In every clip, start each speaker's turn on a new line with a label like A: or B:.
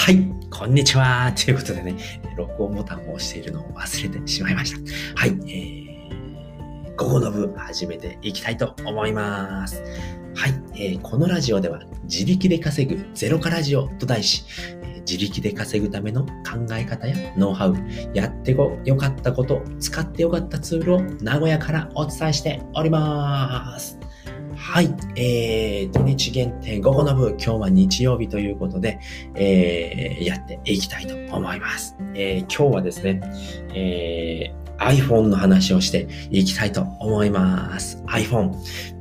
A: はい、こんにちは。ということでね、録音ボタンを押しているのを忘れてしまいました。はい、えー、午後の部始めていきたいと思います。はい、えー、このラジオでは自力で稼ぐゼロカラジオと題し、自力で稼ぐための考え方やノウハウ、やってこよかったこと、使ってよかったツールを名古屋からお伝えしております。はい。えー、土日限定午後の部、今日は日曜日ということで、えー、やっていきたいと思います。えー、今日はですね、えー、iPhone の話をしていきたいと思います。iPhone。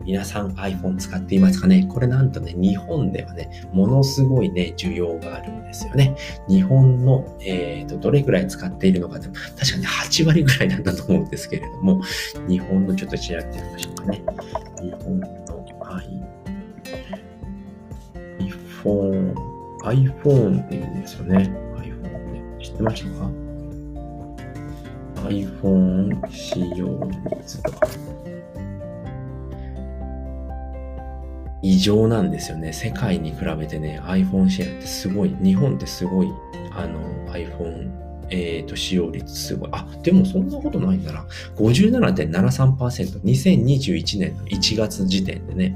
A: 皆さん iPhone 使っていますかね？これなんとね、日本ではね、ものすごいね、需要があるんですよね。日本の、えーと、どれくらい使っているのかって確かに8割ぐらいなんだと思うんですけれども、日本のちょっと調べてみましょうかね。日本 iPhone、iPhone って言うんですよね。iPhone ね。知ってましたか ?iPhone 使用率とか。異常なんですよね。世界に比べてね、iPhone シェアってすごい、日本ってすごい、あの、iPhone えっ、ー、と、使用率すごい。あ、でもそんなことないんだな。57.73%。2021年の1月時点でね、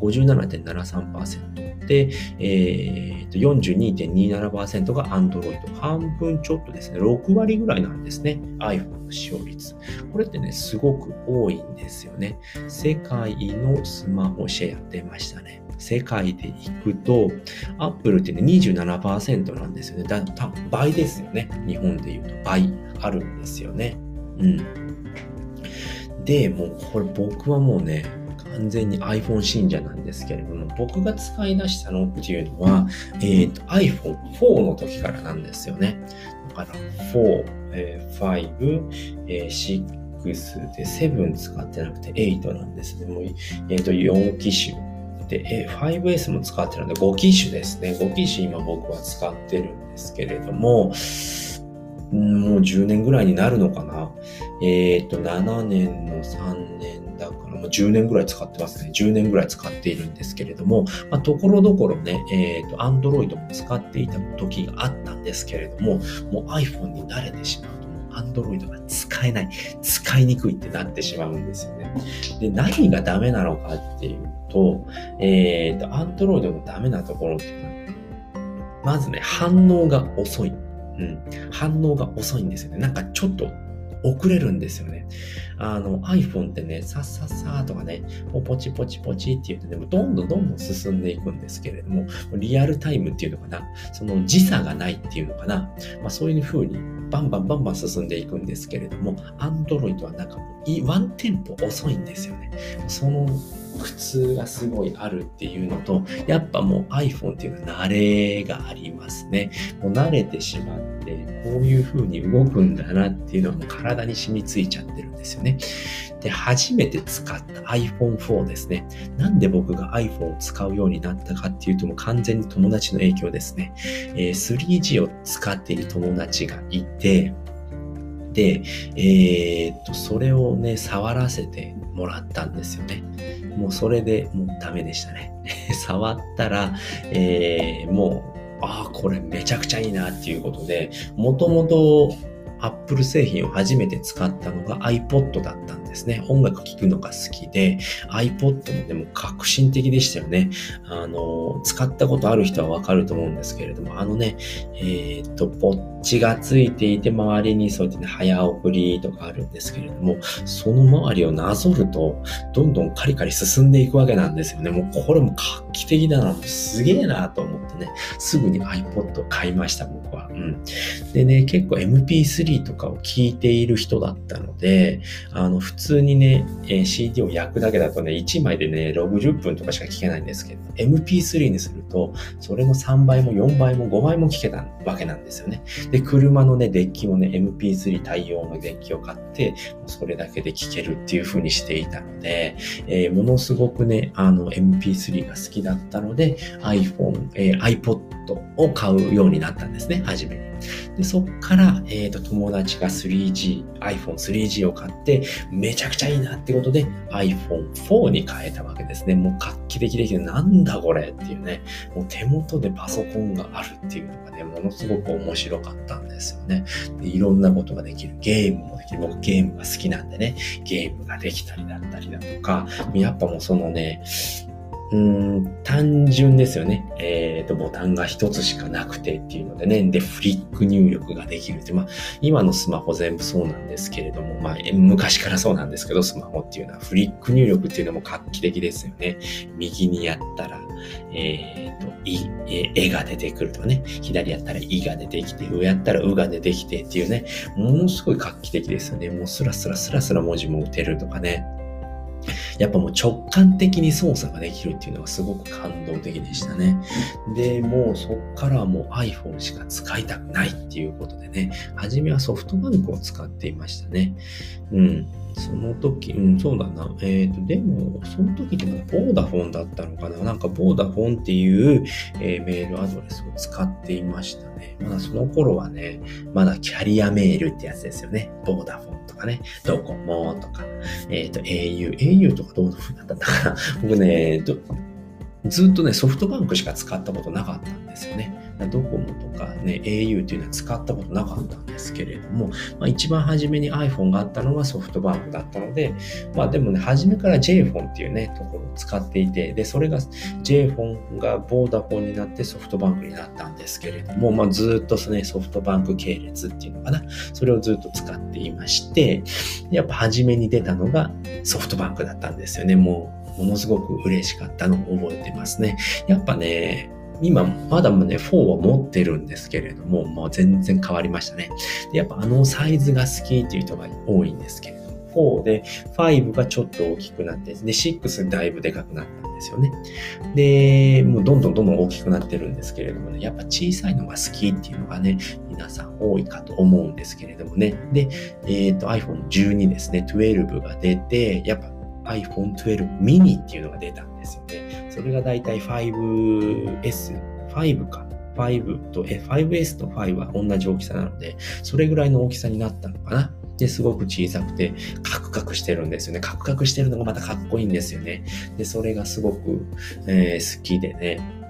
A: 57.73%。で、えっ、ー、と、42.27%が Android。半分ちょっとですね、6割ぐらいなんですね。iPhone の使用率。これってね、すごく多いんですよね。世界のスマホシェア出ましたね。世界で行くと、アップルってね、27%なんですよね。だ多分倍ですよね。日本で言うと倍あるんですよね。うん。で、もうこれ僕はもうね、完全に iPhone 信者なんですけれども、僕が使い出したのっていうのは、えっ、ー、と iPhone4 の時からなんですよね。だから4、えー、5、えー、6で7使ってなくて8なんですね。も、えっ、ー、と4機種で、5S も使ってるので5機種ですね。5機種今僕は使ってるんですけれども、もう10年ぐらいになるのかな。えっ、ー、と、7年の3年だから、もう10年ぐらい使ってますね。10年ぐらい使っているんですけれども、まあ、ところどころね、えっ、ー、と、Android も使っていた時があったんですけれども、もう iPhone に慣れてしまうと、もう Android が使えない、使いにくいってなってしまうんですよね。で、何がダメなのかっていうと、えっ、ー、と、Android のダメなところっていうのは、まずね、反応が遅い。うん。反応が遅いんですよね。なんかちょっと遅れるんですよね。あの iPhone ってね、さっさっさとかね、もうポチポチポチって言ってね、もどんどんどんどん進んでいくんですけれども、リアルタイムっていうのかな、その時差がないっていうのかな、まあそういう風にバンバンバンバン進んでいくんですけれども、Android はなんかもうワンテンポ遅いんですよね。その苦痛がすごいあるっていうのと、やっぱもう iPhone っていうのは慣れがありますね。もう慣れてしまって、こういう風に動くんだなっていうのはもう体に染みついちゃってるんですよね。で、初めて使った iPhone4 ですね。なんで僕が iPhone を使うようになったかっていうともう完全に友達の影響ですね。えー、3G を使っている友達がいて、で、えー、っと、それをね、触らせてもらったんですよね。もうそれでもうダメでしたね。触ったら、えー、もう、ああ、これめちゃくちゃいいなっていうことで、もともと Apple 製品を初めて使ったのが iPod だったんですね。音楽聴くのが好きで、iPod もでも革新的でしたよね。あの、使ったことある人はわかると思うんですけれども、あのね、えー、っと、ポッチがついていて、周りにそうやってね、早送りとかあるんですけれども、その周りをなぞると、どんどんカリカリ進んでいくわけなんですよね。もうこれも画期的だな、すげえなと思ってね、すぐに iPod を買いました、僕は。うん。でね、結構 MP3 とかを聞いている人だったので、あの、普通にね、え CD を焼くだけだとね、1枚でね、60分とかしか聞けないんですけど、MP3 にすると、それの3倍も4倍も5倍も聞けたわけなんですよね。で、車のね、デッキもね、MP3 対応のデッキを買って、それだけで聞けるっていう風にしていたので、えー、ものすごくね、あの、MP3 が好きだったので、iPhone、えー、iPod を買うようになったんですね、初めに。で、そっから、えっ、ー、と、友達が 3G、iPhone 3G を買って、めちゃくちゃいいなってことで iPhone 4に変えたわけですね。もう画期的できて、なんだこれっていうね、もう手元でパソコンがあるっていうのがね、ものすごく面白かったんですよね。でいろんなことができる。ゲームもできる。僕ゲームが好きなんでね、ゲームができたりだったりだとか、やっぱもうそのね、うん、単純ですよね。えっ、と、ボタンが一つしかなくてっていうのでね。で、フリック入力ができるって。まあ、今のスマホ全部そうなんですけれども、まあ、昔からそうなんですけど、スマホっていうのはフリック入力っていうのも画期的ですよね。右にやったら、えっ、と、い、え、絵が出てくるとかね。左やったらいが出てきて、上やったらうが出てきてっていうね。ものすごい画期的ですよね。もうスラスラスラスラ文字も打てるとかね。やっぱもう直感的に操作ができるっていうのがすごく感動的でしたね。で、もうそっからはもう iPhone しか使いたくないっていうことでね、初めはソフトバンクを使っていましたね。うん。その時、うん、そうだな。えっ、ー、と、でも、その時ってまだボーダフォンだったのかななんかボーダフォンっていう、えー、メールアドレスを使っていましたね。まだその頃はね、まだキャリアメールってやつですよね。ボーダフォンかね、ドコモとか、えっ、ー、と、au、au とかどうだったんだかな。僕ね、ずっとね、ソフトバンクしか使ったことなかったんですよね。ドコモとかね、au っていうのは使ったことなかったんですけれども、まあ、一番初めに iPhone があったのはソフトバンクだったので、まあでもね、初めから JFON っていうね、ところを使っていて、で、それが JFON がボーダフォンになってソフトバンクになったんですけれども、まあずっとね、ソフトバンク系列っていうのかな、それをずっと使っていまして、やっぱ初めに出たのがソフトバンクだったんですよね、もう。ものすごく嬉しかったのを覚えてますね。やっぱね、今、まだね、4は持ってるんですけれども、もう全然変わりましたね。でやっぱあのサイズが好きっていう人が多いんですけれども、4で、5がちょっと大きくなって、で、6だいぶでかくなったんですよね。で、もうどんどんどんどん大きくなってるんですけれどもね、やっぱ小さいのが好きっていうのがね、皆さん多いかと思うんですけれどもね。で、えっ、ー、と iPhone 12ですね、12が出て、やっぱ iPhone 12 mini っていうのが出たんですよね。それがだいたい 5S、5か。5と、え、5S と5は同じ大きさなので、それぐらいの大きさになったのかな。で、すごく小さくて、カクカクしてるんですよね。カクカクしてるのがまたかっこいいんですよね。で、それがすごく、えー、好きでね。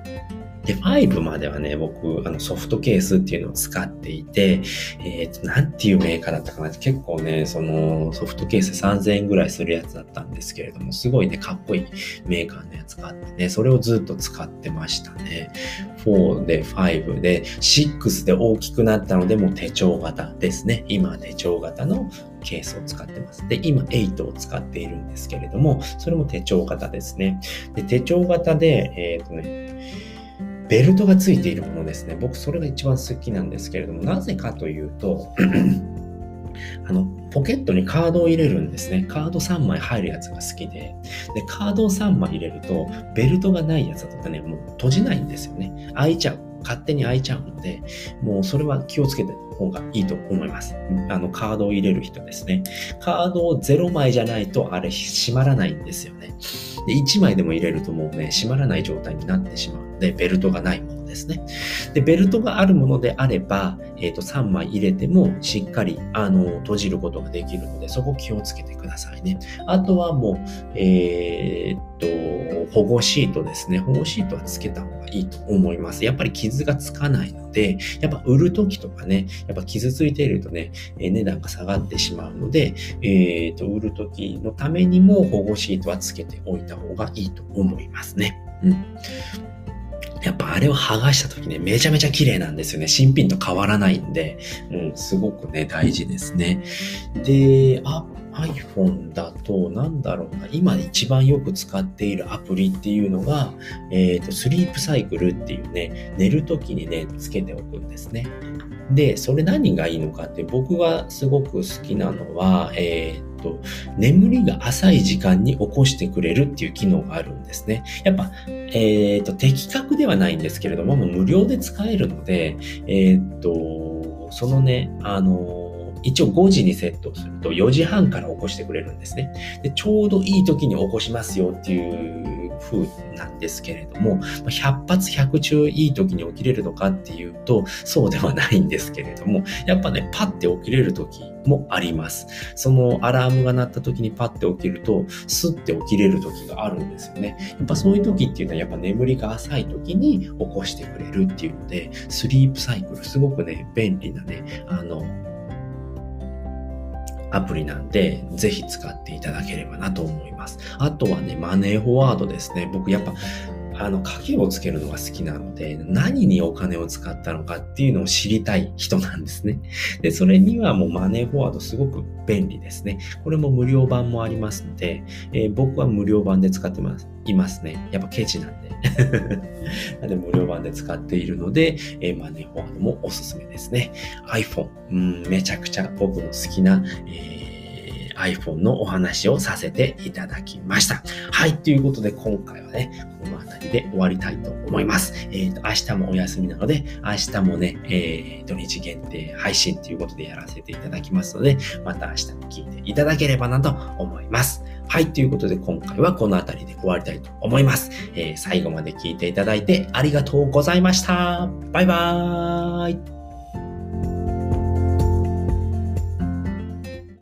A: で、5まではね、僕、あの、ソフトケースっていうのを使っていて、えっ、ー、と、なんていうメーカーだったかな結構ね、その、ソフトケース3000円ぐらいするやつだったんですけれども、すごいね、かっこいいメーカーのやつがあってね、それをずっと使ってましたね。4で、5で、6で大きくなったので、もう手帳型ですね。今、手帳型のケースを使ってます。で、今8を使っているんですけれども、それも手帳型ですね。で、手帳型で、えっ、ー、とね、ベルトがついているものですね。僕それが一番好きなんですけれども、なぜかというと、あの、ポケットにカードを入れるんですね。カード3枚入るやつが好きで。で、カードを3枚入れると、ベルトがないやつだとね、もう閉じないんですよね。開いちゃう。勝手に開いちゃうので、もうそれは気をつけて方がいいと思います。あの、カードを入れる人ですね。カードを0枚じゃないと、あれ、閉まらないんですよね。で、1枚でも入れるともうね、閉まらない状態になってしまうので、ベルトがないものですね。で、ベルトがあるものであれば、えっ、ー、と、3枚入れてもしっかり、あの、閉じることができるので、そこ気をつけてくださいね。あとはもう、えー、っと、保護シートですね。保護シートはつけた方がいいと思います。やっぱり傷がつかないので、やっぱ売るときとかね、やっぱ傷ついているとね、え値段が下がってしまうので、えー、っと、売るときのためにも保護シートはつけておいた方がいいと思いますね。うん。やっぱあれを剥がした時ね、めちゃめちゃ綺麗なんですよね。新品と変わらないんで、うん、すごくね、大事ですね。で、あ、iPhone だと、なんだろうな、今一番よく使っているアプリっていうのが、えっ、ー、と、スリープサイクルっていうね、寝るときにね、つけておくんですね。で、それ何がいいのかって、僕がすごく好きなのは、えっーと、眠りが浅い時間に起こしてくれるっていう機能があるんですね。やっぱ、えっ、ー、と、的確ではないんですけれども、もう無料で使えるので、えっ、ー、と、そのね、あの一応5時にセットすると4時半から起こしてくれるんですね。で、ちょうどいい時に起こしますよっていう風なんですけれども、100発100中いい時に起きれるのかっていうと、そうではないんですけれども、やっぱね、パッて起きれる時もあります。そのアラームが鳴った時にパッて起きると、スッて起きれる時があるんですよね。やっぱそういう時っていうのはやっぱ眠りが浅い時に起こしてくれるっていうので、スリープサイクルすごくね、便利なね、あの、アプリなんで、ぜひ使っていただければなと思います。あとはね、マネーフォワードですね。僕やっぱあの、影をつけるのが好きなので、何にお金を使ったのかっていうのを知りたい人なんですね。で、それにはもうマネーフォワードすごく便利ですね。これも無料版もありますので、えー、僕は無料版で使ってます。いますね。やっぱケチなんで。なんで無料版で使っているので、えー、マネーフォワードもおすすめですね。iPhone、うん、めちゃくちゃ僕の好きな、えー iPhone のお話をさせていただきました。はい。ということで、今回はね、この辺りで終わりたいと思います。えっ、ー、と、明日もお休みなので、明日もね、えー、土日限定配信ということでやらせていただきますので、また明日も聞いていただければなと思います。はい。ということで、今回はこの辺りで終わりたいと思います。えー、最後まで聞いていただいてありがとうございました。バイバーイ。